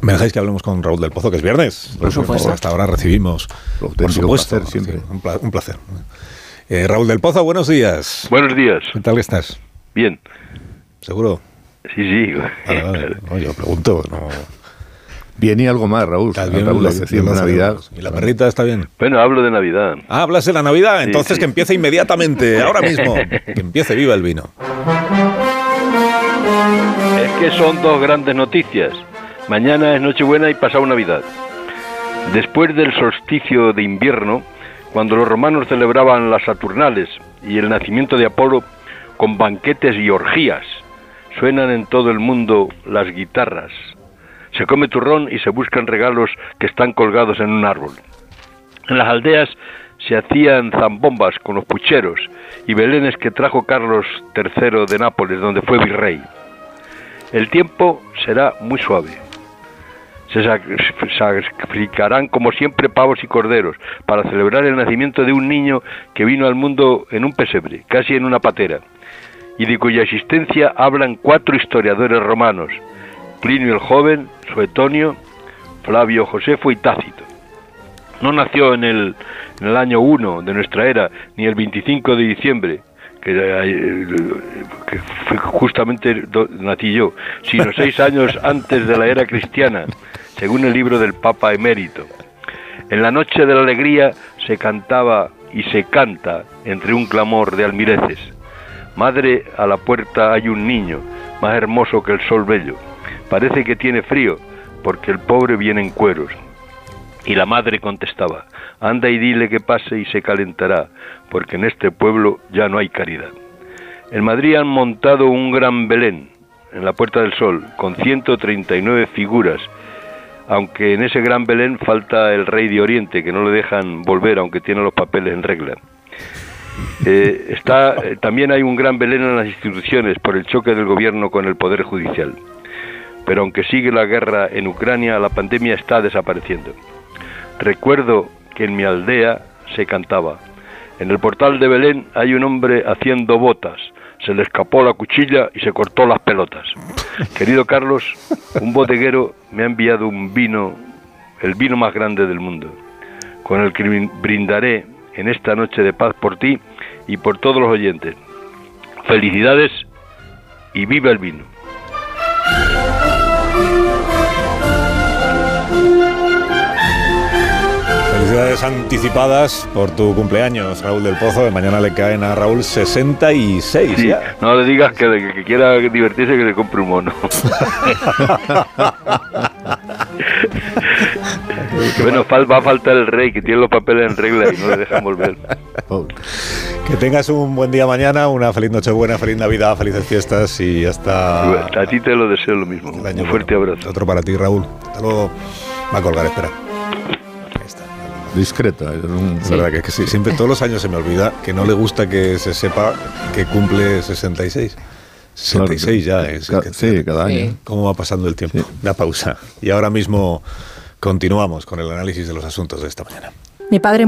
¿Me dejáis que hablemos con Raúl del Pozo, que es viernes? Por supuesto. Hasta ahora recibimos. Por supuesto. siempre. Un, pla un placer. Eh, Raúl del Pozo, buenos días. Buenos días. ¿Qué tal estás? Bien. ¿Seguro? Sí, sí. Vale, vale. No, yo pregunto. No. Bien y algo más, Raúl. ¿Estás bien? Raúl, lo siempre Navidad. ¿Y la perrita está bien? Bueno, hablo de Navidad. Ah, hablas de la Navidad, entonces sí. que empiece inmediatamente, ahora mismo. Que empiece viva el vino. Es que son dos grandes noticias. Mañana es Nochebuena y pasado Navidad. Después del solsticio de invierno, cuando los romanos celebraban las Saturnales y el nacimiento de Apolo con banquetes y orgías, suenan en todo el mundo las guitarras. Se come turrón y se buscan regalos que están colgados en un árbol. En las aldeas se hacían zambombas con los pucheros y belenes que trajo Carlos III de Nápoles, donde fue virrey. El tiempo será muy suave. Se sac- sacrificarán como siempre pavos y corderos para celebrar el nacimiento de un niño que vino al mundo en un pesebre, casi en una patera, y de cuya existencia hablan cuatro historiadores romanos, Plinio el Joven, Suetonio, Flavio Josefo y Tácito. No nació en el, en el año 1 de nuestra era, ni el 25 de diciembre, que, eh, justamente nací yo, sino seis años antes de la era cristiana, según el libro del Papa Emérito. En la noche de la alegría se cantaba y se canta entre un clamor de almireces. Madre, a la puerta hay un niño, más hermoso que el sol bello. Parece que tiene frío, porque el pobre viene en cueros. Y la madre contestaba, anda y dile que pase y se calentará, porque en este pueblo ya no hay caridad. En Madrid han montado un gran Belén en la Puerta del Sol, con 139 figuras, aunque en ese gran Belén falta el rey de Oriente, que no le dejan volver, aunque tiene los papeles en regla. Eh, está, eh, también hay un gran Belén en las instituciones por el choque del gobierno con el Poder Judicial. Pero aunque sigue la guerra en Ucrania, la pandemia está desapareciendo. Recuerdo que en mi aldea se cantaba. En el portal de Belén hay un hombre haciendo botas. Se le escapó la cuchilla y se cortó las pelotas. Querido Carlos, un bodeguero me ha enviado un vino, el vino más grande del mundo, con el que brin- brindaré en esta noche de paz por ti y por todos los oyentes. Felicidades y viva el vino. Felicidades anticipadas por tu cumpleaños, Raúl del Pozo. Mañana le caen a Raúl 66 Sí, ya. no le digas que, que, que quiera divertirse que le compre un mono. bueno, va a faltar el rey que tiene los papeles en regla y no le dejan volver. Que tengas un buen día mañana, una feliz Nochebuena, feliz Navidad, felices fiestas y hasta A ti te lo deseo lo mismo. Un fuerte bueno. abrazo. Otro para ti, Raúl. Hasta luego. Va a colgar, espera. Discreta. es un- Es verdad que, que sí, siempre todos los años se me olvida que no le gusta que se sepa que cumple 66. 66 ya, ¿eh? Ca- Que- Sí, cada año. Sí. ¿Cómo va pasando el tiempo? Sí. Una pausa. Y ahora mismo continuamos con el análisis de los asuntos de esta mañana. Mi padre